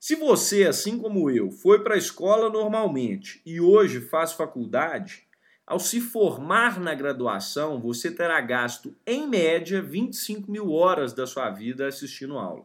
Se você, assim como eu, foi para a escola normalmente e hoje faz faculdade, ao se formar na graduação, você terá gasto, em média, 25 mil horas da sua vida assistindo aula.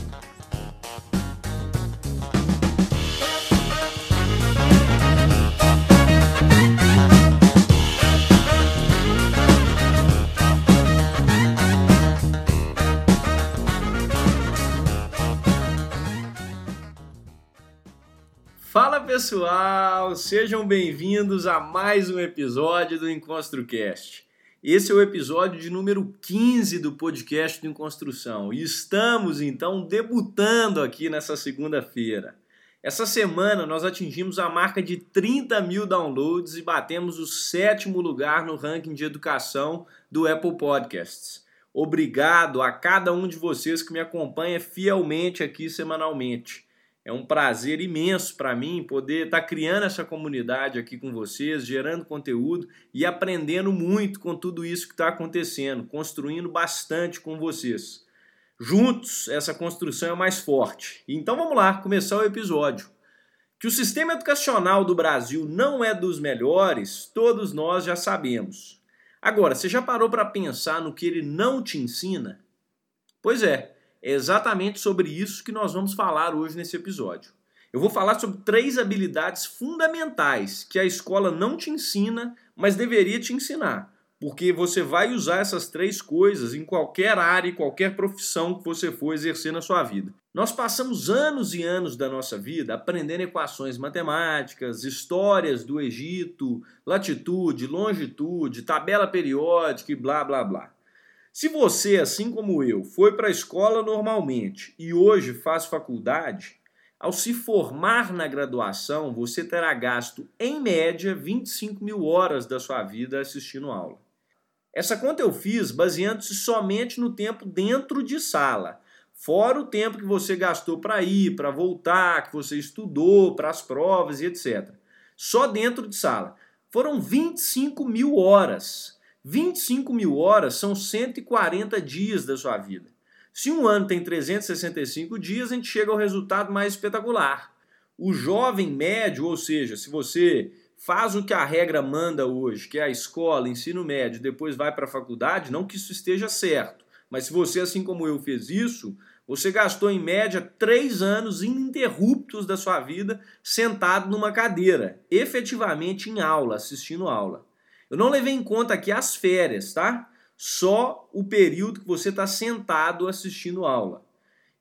Fala pessoal, sejam bem-vindos a mais um episódio do EnconstruCast. Esse é o episódio de número 15 do podcast do Enconstrução e estamos então debutando aqui nessa segunda-feira. Essa semana nós atingimos a marca de 30 mil downloads e batemos o sétimo lugar no ranking de educação do Apple Podcasts. Obrigado a cada um de vocês que me acompanha fielmente aqui semanalmente. É um prazer imenso para mim poder estar tá criando essa comunidade aqui com vocês, gerando conteúdo e aprendendo muito com tudo isso que está acontecendo, construindo bastante com vocês. Juntos, essa construção é mais forte. Então vamos lá, começar o episódio. Que o sistema educacional do Brasil não é dos melhores, todos nós já sabemos. Agora, você já parou para pensar no que ele não te ensina? Pois é, é exatamente sobre isso que nós vamos falar hoje nesse episódio. Eu vou falar sobre três habilidades fundamentais que a escola não te ensina, mas deveria te ensinar, porque você vai usar essas três coisas em qualquer área e qualquer profissão que você for exercer na sua vida. Nós passamos anos e anos da nossa vida aprendendo equações matemáticas, histórias do Egito, latitude, longitude, tabela periódica e blá blá blá. Se você, assim como eu, foi para a escola normalmente e hoje faz faculdade, ao se formar na graduação, você terá gasto, em média, 25 mil horas da sua vida assistindo aula. Essa conta eu fiz baseando-se somente no tempo dentro de sala, fora o tempo que você gastou para ir, para voltar, que você estudou, para as provas e etc. Só dentro de sala. Foram 25 mil horas. 25 mil horas são 140 dias da sua vida. Se um ano tem 365 dias, a gente chega ao resultado mais espetacular. O jovem médio, ou seja, se você faz o que a regra manda hoje, que é a escola, ensino médio, depois vai para a faculdade, não que isso esteja certo, mas se você, assim como eu, fez isso, você gastou em média três anos ininterruptos da sua vida sentado numa cadeira, efetivamente em aula, assistindo aula. Eu não levei em conta aqui as férias, tá? Só o período que você está sentado assistindo aula.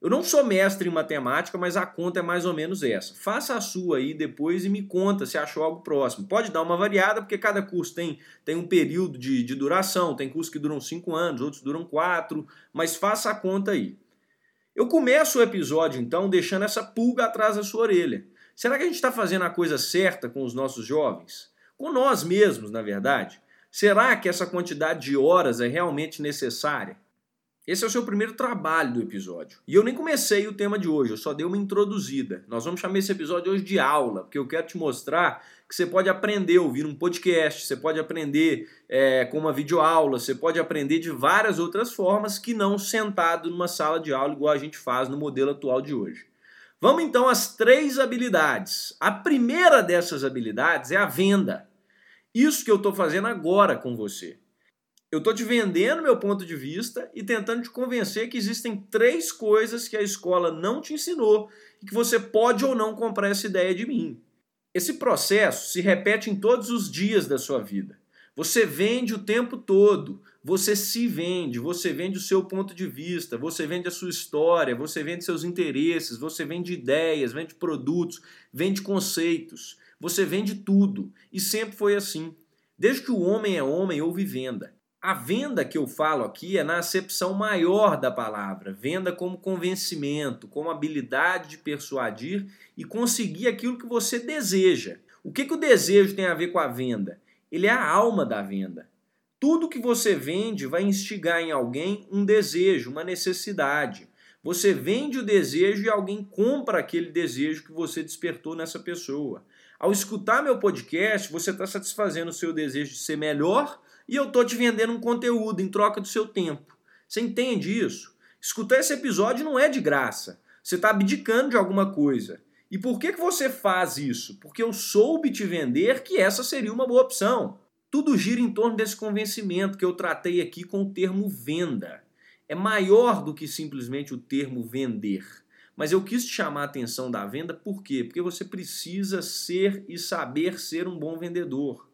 Eu não sou mestre em matemática, mas a conta é mais ou menos essa. Faça a sua aí depois e me conta se achou algo próximo. Pode dar uma variada, porque cada curso tem, tem um período de, de duração. Tem cursos que duram 5 anos, outros duram 4, mas faça a conta aí. Eu começo o episódio, então, deixando essa pulga atrás da sua orelha. Será que a gente está fazendo a coisa certa com os nossos jovens? Com nós mesmos, na verdade. Será que essa quantidade de horas é realmente necessária? Esse é o seu primeiro trabalho do episódio. E eu nem comecei o tema de hoje, eu só dei uma introduzida. Nós vamos chamar esse episódio hoje de aula, porque eu quero te mostrar que você pode aprender ouvir um podcast, você pode aprender é, com uma videoaula, você pode aprender de várias outras formas que não sentado numa sala de aula igual a gente faz no modelo atual de hoje. Vamos então às três habilidades. A primeira dessas habilidades é a venda. Isso que eu estou fazendo agora com você. Eu estou te vendendo meu ponto de vista e tentando te convencer que existem três coisas que a escola não te ensinou e que você pode ou não comprar essa ideia de mim. Esse processo se repete em todos os dias da sua vida. Você vende o tempo todo, você se vende, você vende o seu ponto de vista, você vende a sua história, você vende seus interesses, você vende ideias, vende produtos, vende conceitos. Você vende tudo e sempre foi assim. Desde que o homem é homem, houve venda. A venda que eu falo aqui é na acepção maior da palavra, venda como convencimento, como habilidade de persuadir e conseguir aquilo que você deseja. O que, que o desejo tem a ver com a venda? Ele é a alma da venda. Tudo que você vende vai instigar em alguém um desejo, uma necessidade. Você vende o desejo e alguém compra aquele desejo que você despertou nessa pessoa. Ao escutar meu podcast, você está satisfazendo o seu desejo de ser melhor e eu estou te vendendo um conteúdo em troca do seu tempo. Você entende isso? Escutar esse episódio não é de graça. Você está abdicando de alguma coisa. E por que, que você faz isso? Porque eu soube te vender que essa seria uma boa opção. Tudo gira em torno desse convencimento que eu tratei aqui com o termo venda. É maior do que simplesmente o termo vender. Mas eu quis chamar a atenção da venda por quê? Porque você precisa ser e saber ser um bom vendedor.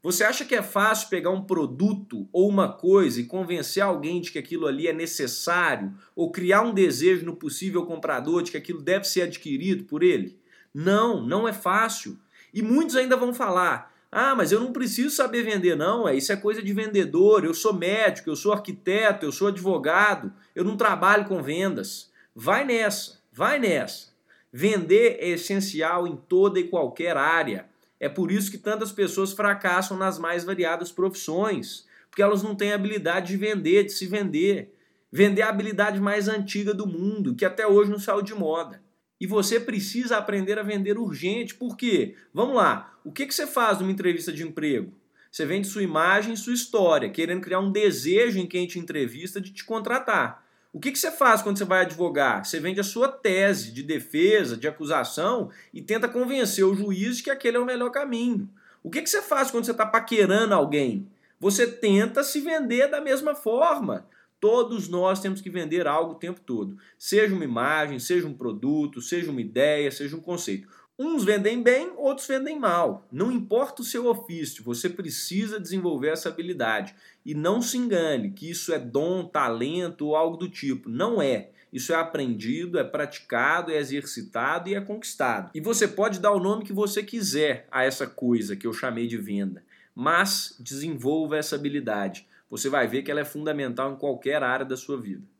Você acha que é fácil pegar um produto ou uma coisa e convencer alguém de que aquilo ali é necessário ou criar um desejo no possível comprador de que aquilo deve ser adquirido por ele? Não, não é fácil. E muitos ainda vão falar: ah, mas eu não preciso saber vender, não. É, isso é coisa de vendedor. Eu sou médico, eu sou arquiteto, eu sou advogado, eu não trabalho com vendas. Vai nessa, vai nessa. Vender é essencial em toda e qualquer área. É por isso que tantas pessoas fracassam nas mais variadas profissões, porque elas não têm habilidade de vender, de se vender. Vender é a habilidade mais antiga do mundo, que até hoje não saiu de moda. E você precisa aprender a vender urgente. Por quê? Vamos lá. O que, você faz numa entrevista de emprego? Você vende sua imagem, sua história, querendo criar um desejo em quem te entrevista de te contratar. O que, que você faz quando você vai advogar? Você vende a sua tese de defesa, de acusação e tenta convencer o juiz que aquele é o melhor caminho. O que, que você faz quando você está paquerando alguém? Você tenta se vender da mesma forma. Todos nós temos que vender algo o tempo todo. Seja uma imagem, seja um produto, seja uma ideia, seja um conceito. Uns vendem bem, outros vendem mal. Não importa o seu ofício, você precisa desenvolver essa habilidade. E não se engane que isso é dom, talento ou algo do tipo. Não é. Isso é aprendido, é praticado, é exercitado e é conquistado. E você pode dar o nome que você quiser a essa coisa que eu chamei de venda, mas desenvolva essa habilidade. Você vai ver que ela é fundamental em qualquer área da sua vida.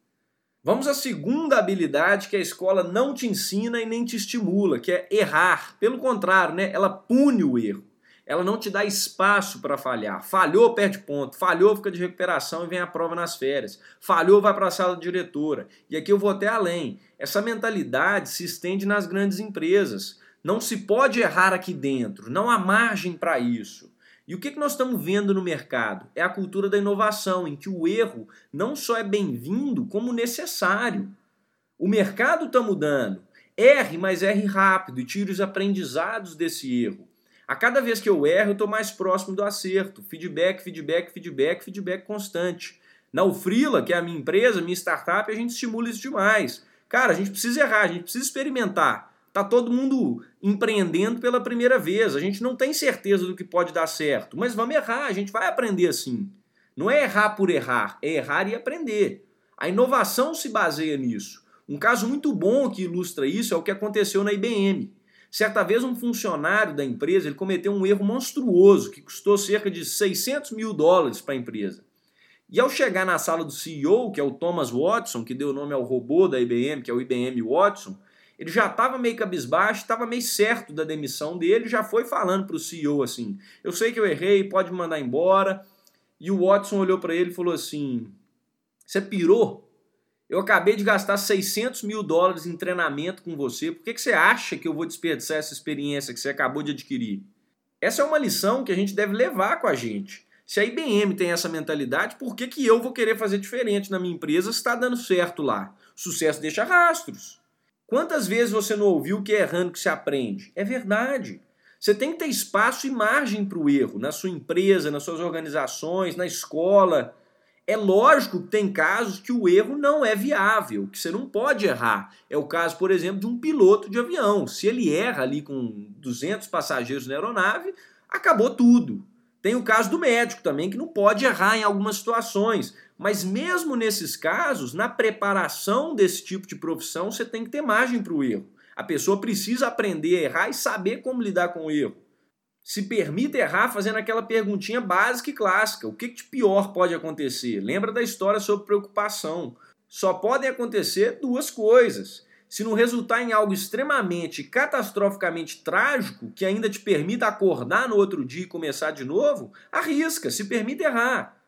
Vamos à segunda habilidade que a escola não te ensina e nem te estimula, que é errar. Pelo contrário, né? ela pune o erro. Ela não te dá espaço para falhar. Falhou, perde ponto. Falhou, fica de recuperação e vem a prova nas férias. Falhou, vai para a sala diretora. E aqui eu vou até além. Essa mentalidade se estende nas grandes empresas. Não se pode errar aqui dentro. Não há margem para isso. E o que, que nós estamos vendo no mercado? É a cultura da inovação, em que o erro não só é bem-vindo, como necessário. O mercado está mudando. Erre, mas erre rápido e tire os aprendizados desse erro. A cada vez que eu erro, eu estou mais próximo do acerto. Feedback, feedback, feedback, feedback constante. Na Ufrila, que é a minha empresa, minha startup, a gente estimula isso demais. Cara, a gente precisa errar, a gente precisa experimentar. Tá todo mundo empreendendo pela primeira vez. A gente não tem certeza do que pode dar certo, mas vamos errar, a gente vai aprender assim. Não é errar por errar, é errar e aprender. A inovação se baseia nisso. Um caso muito bom que ilustra isso é o que aconteceu na IBM. Certa vez um funcionário da empresa ele cometeu um erro monstruoso que custou cerca de 600 mil dólares para a empresa. E ao chegar na sala do CEO, que é o Thomas Watson, que deu o nome ao robô da IBM, que é o IBM Watson, ele já estava meio cabisbaixo, estava meio certo da demissão dele, já foi falando para o CEO assim: Eu sei que eu errei, pode me mandar embora. E o Watson olhou para ele e falou assim: Você pirou? Eu acabei de gastar 600 mil dólares em treinamento com você, por que, que você acha que eu vou desperdiçar essa experiência que você acabou de adquirir? Essa é uma lição que a gente deve levar com a gente. Se a IBM tem essa mentalidade, por que, que eu vou querer fazer diferente na minha empresa se está dando certo lá? Sucesso deixa rastros. Quantas vezes você não ouviu que é errando que se aprende? É verdade. Você tem que ter espaço e margem para o erro na sua empresa, nas suas organizações, na escola. É lógico que tem casos que o erro não é viável, que você não pode errar. É o caso, por exemplo, de um piloto de avião. Se ele erra ali com 200 passageiros na aeronave, acabou tudo. Tem o caso do médico também, que não pode errar em algumas situações. Mas mesmo nesses casos, na preparação desse tipo de profissão, você tem que ter margem para o erro. A pessoa precisa aprender a errar e saber como lidar com o erro. Se permita errar fazendo aquela perguntinha básica e clássica: o que de pior pode acontecer? Lembra da história sobre preocupação. Só podem acontecer duas coisas. Se não resultar em algo extremamente, catastroficamente trágico, que ainda te permita acordar no outro dia e começar de novo, arrisca, se permita errar.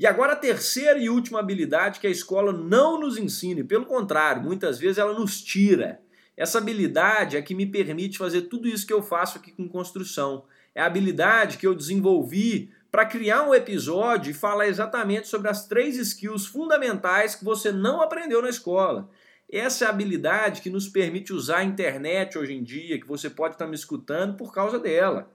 E agora a terceira e última habilidade que a escola não nos ensina, pelo contrário, muitas vezes ela nos tira. Essa habilidade é que me permite fazer tudo isso que eu faço aqui com construção. É a habilidade que eu desenvolvi para criar um episódio e falar exatamente sobre as três skills fundamentais que você não aprendeu na escola. Essa é a habilidade que nos permite usar a internet hoje em dia, que você pode estar me escutando por causa dela.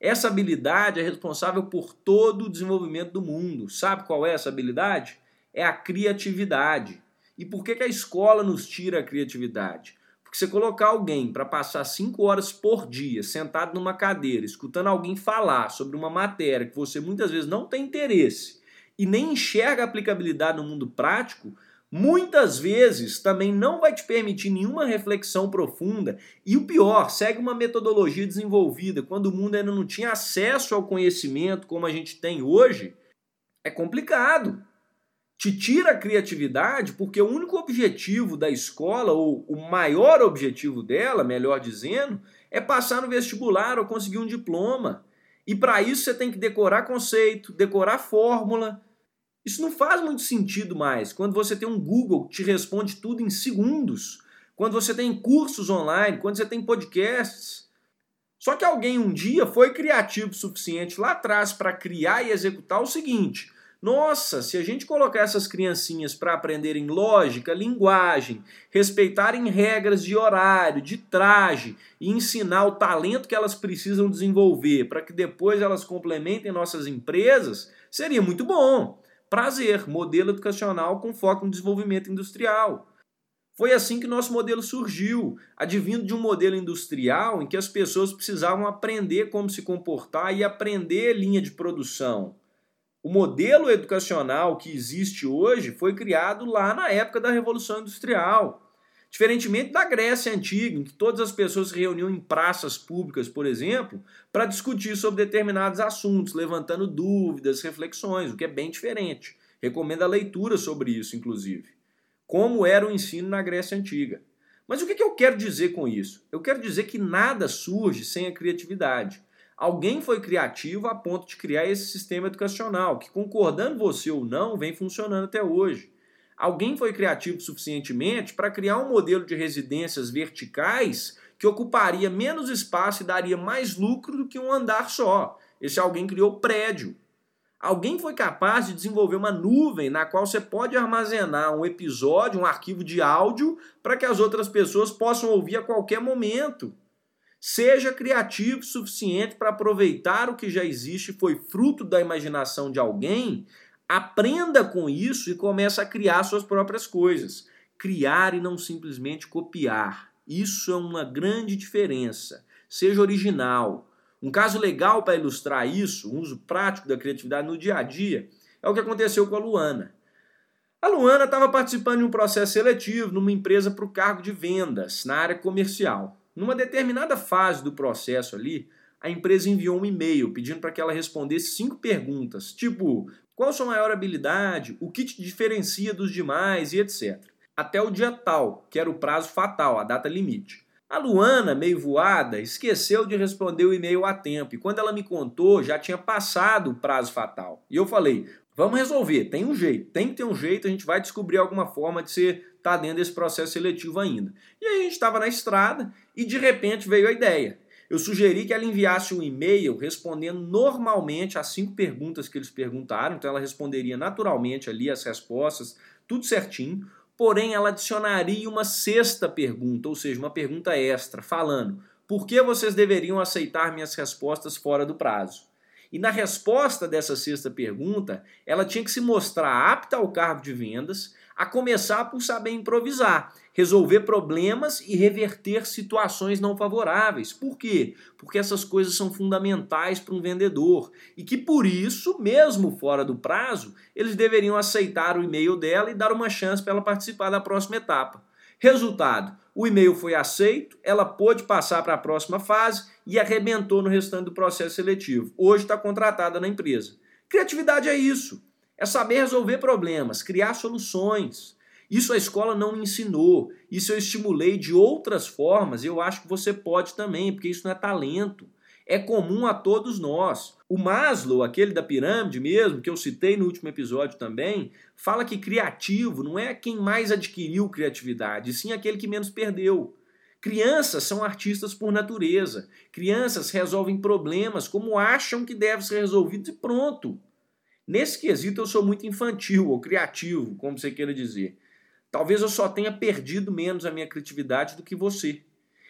Essa habilidade é responsável por todo o desenvolvimento do mundo. Sabe qual é essa habilidade? É a criatividade. E por que, a escola nos tira a criatividade? Porque você colocar alguém para passar cinco horas por dia sentado numa cadeira, escutando alguém falar sobre uma matéria que você muitas vezes não tem interesse e nem enxerga aplicabilidade no mundo prático, muitas vezes também não vai te permitir nenhuma reflexão profunda e o pior, segue uma metodologia desenvolvida quando o mundo ainda não tinha acesso ao conhecimento como a gente tem hoje, é complicado. Te tira a criatividade porque o único objetivo da escola, ou o maior objetivo dela, melhor dizendo, é passar no vestibular ou conseguir um diploma. E para isso você tem que decorar conceito, decorar fórmula, isso não faz muito sentido mais. Quando você tem um Google que te responde tudo em segundos, quando você tem cursos online, quando você tem podcasts. Só que alguém um dia foi criativo o suficiente lá atrás para criar e executar o seguinte: nossa, se a gente colocar essas criancinhas para aprenderem lógica, linguagem, respeitarem regras de horário, de traje e ensinar o talento que elas precisam desenvolver para que depois elas complementem nossas empresas, seria muito bom prazer, modelo educacional com foco no desenvolvimento industrial. Foi assim que nosso modelo surgiu, advindo de um modelo industrial em que as pessoas precisavam aprender como se comportar e aprender linha de produção. O modelo educacional que existe hoje foi criado lá na época da Revolução Industrial. Diferentemente da Grécia Antiga, em que todas as pessoas se reuniam em praças públicas, por exemplo, para discutir sobre determinados assuntos, levantando dúvidas, reflexões, o que é bem diferente. Recomendo a leitura sobre isso, inclusive. Como era o ensino na Grécia Antiga. Mas o que eu quero dizer com isso? Eu quero dizer que nada surge sem a criatividade. Alguém foi criativo a ponto de criar esse sistema educacional, que, concordando você ou não, vem funcionando até hoje. Alguém foi criativo suficientemente para criar um modelo de residências verticais que ocuparia menos espaço e daria mais lucro do que um andar só. Esse alguém criou prédio. Alguém foi capaz de desenvolver uma nuvem na qual você pode armazenar um episódio, um arquivo de áudio, para que as outras pessoas possam ouvir a qualquer momento. Seja criativo o suficiente para aproveitar o que já existe foi fruto da imaginação de alguém Aprenda com isso e comece a criar suas próprias coisas. Criar e não simplesmente copiar. Isso é uma grande diferença. Seja original. Um caso legal para ilustrar isso, um uso prático da criatividade no dia a dia, é o que aconteceu com a Luana. A Luana estava participando de um processo seletivo numa empresa para o cargo de vendas, na área comercial. Numa determinada fase do processo ali, a empresa enviou um e-mail pedindo para que ela respondesse cinco perguntas, tipo qual sua maior habilidade? O que te diferencia dos demais e etc. Até o dia tal, que era o prazo fatal, a data limite. A Luana, meio voada, esqueceu de responder o e-mail a tempo e quando ela me contou, já tinha passado o prazo fatal. E eu falei: vamos resolver, tem um jeito, tem que ter um jeito, a gente vai descobrir alguma forma de você estar tá dentro desse processo seletivo ainda. E aí a gente estava na estrada e de repente veio a ideia eu sugeri que ela enviasse um e-mail respondendo normalmente as cinco perguntas que eles perguntaram, então ela responderia naturalmente ali as respostas, tudo certinho, porém ela adicionaria uma sexta pergunta, ou seja, uma pergunta extra, falando por que vocês deveriam aceitar minhas respostas fora do prazo. E na resposta dessa sexta pergunta, ela tinha que se mostrar apta ao cargo de vendas, a começar por saber improvisar, resolver problemas e reverter situações não favoráveis. Por quê? Porque essas coisas são fundamentais para um vendedor e que por isso, mesmo fora do prazo, eles deveriam aceitar o e-mail dela e dar uma chance para ela participar da próxima etapa. Resultado: o e-mail foi aceito, ela pôde passar para a próxima fase e arrebentou no restante do processo seletivo. Hoje está contratada na empresa. Criatividade é isso. É saber resolver problemas, criar soluções. Isso a escola não me ensinou. Isso eu estimulei de outras formas eu acho que você pode também, porque isso não é talento. É comum a todos nós. O Maslow, aquele da pirâmide mesmo, que eu citei no último episódio também, fala que criativo não é quem mais adquiriu criatividade, sim aquele que menos perdeu. Crianças são artistas por natureza. Crianças resolvem problemas como acham que devem ser resolvidos e pronto. Nesse quesito eu sou muito infantil ou criativo, como você queira dizer. Talvez eu só tenha perdido menos a minha criatividade do que você.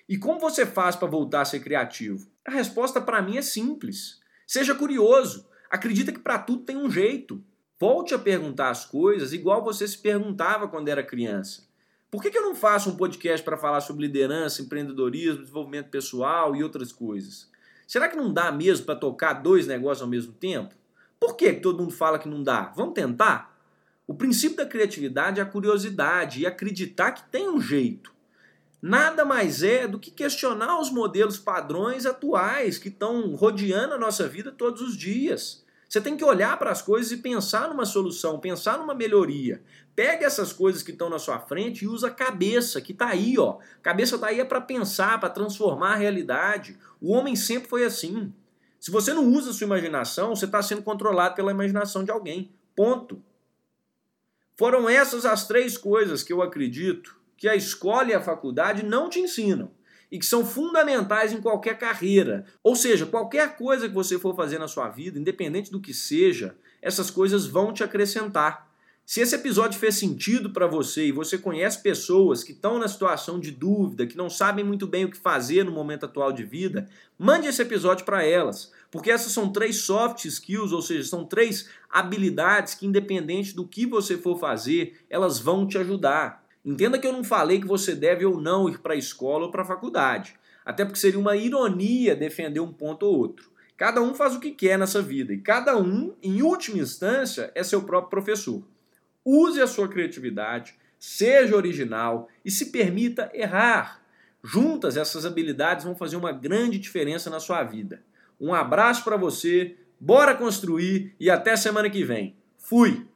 E como você faz para voltar a ser criativo? A resposta para mim é simples. Seja curioso. Acredita que para tudo tem um jeito. Volte a perguntar as coisas igual você se perguntava quando era criança. Por que, que eu não faço um podcast para falar sobre liderança, empreendedorismo, desenvolvimento pessoal e outras coisas? Será que não dá mesmo para tocar dois negócios ao mesmo tempo? Por que todo mundo fala que não dá? Vamos tentar? O princípio da criatividade é a curiosidade e acreditar que tem um jeito. Nada mais é do que questionar os modelos padrões atuais que estão rodeando a nossa vida todos os dias. Você tem que olhar para as coisas e pensar numa solução, pensar numa melhoria. Pega essas coisas que estão na sua frente e usa a cabeça, que está aí, ó. A cabeça está aí é para pensar, para transformar a realidade. O homem sempre foi assim. Se você não usa a sua imaginação, você está sendo controlado pela imaginação de alguém. Ponto. Foram essas as três coisas que eu acredito que a escola e a faculdade não te ensinam e que são fundamentais em qualquer carreira. Ou seja, qualquer coisa que você for fazer na sua vida, independente do que seja, essas coisas vão te acrescentar. Se esse episódio fez sentido para você e você conhece pessoas que estão na situação de dúvida, que não sabem muito bem o que fazer no momento atual de vida, mande esse episódio para elas, porque essas são três soft skills, ou seja, são três habilidades que, independente do que você for fazer, elas vão te ajudar. Entenda que eu não falei que você deve ou não ir para a escola ou para a faculdade, até porque seria uma ironia defender um ponto ou outro. Cada um faz o que quer nessa vida e cada um, em última instância, é seu próprio professor. Use a sua criatividade, seja original e se permita errar. Juntas, essas habilidades vão fazer uma grande diferença na sua vida. Um abraço para você, bora construir e até semana que vem. Fui!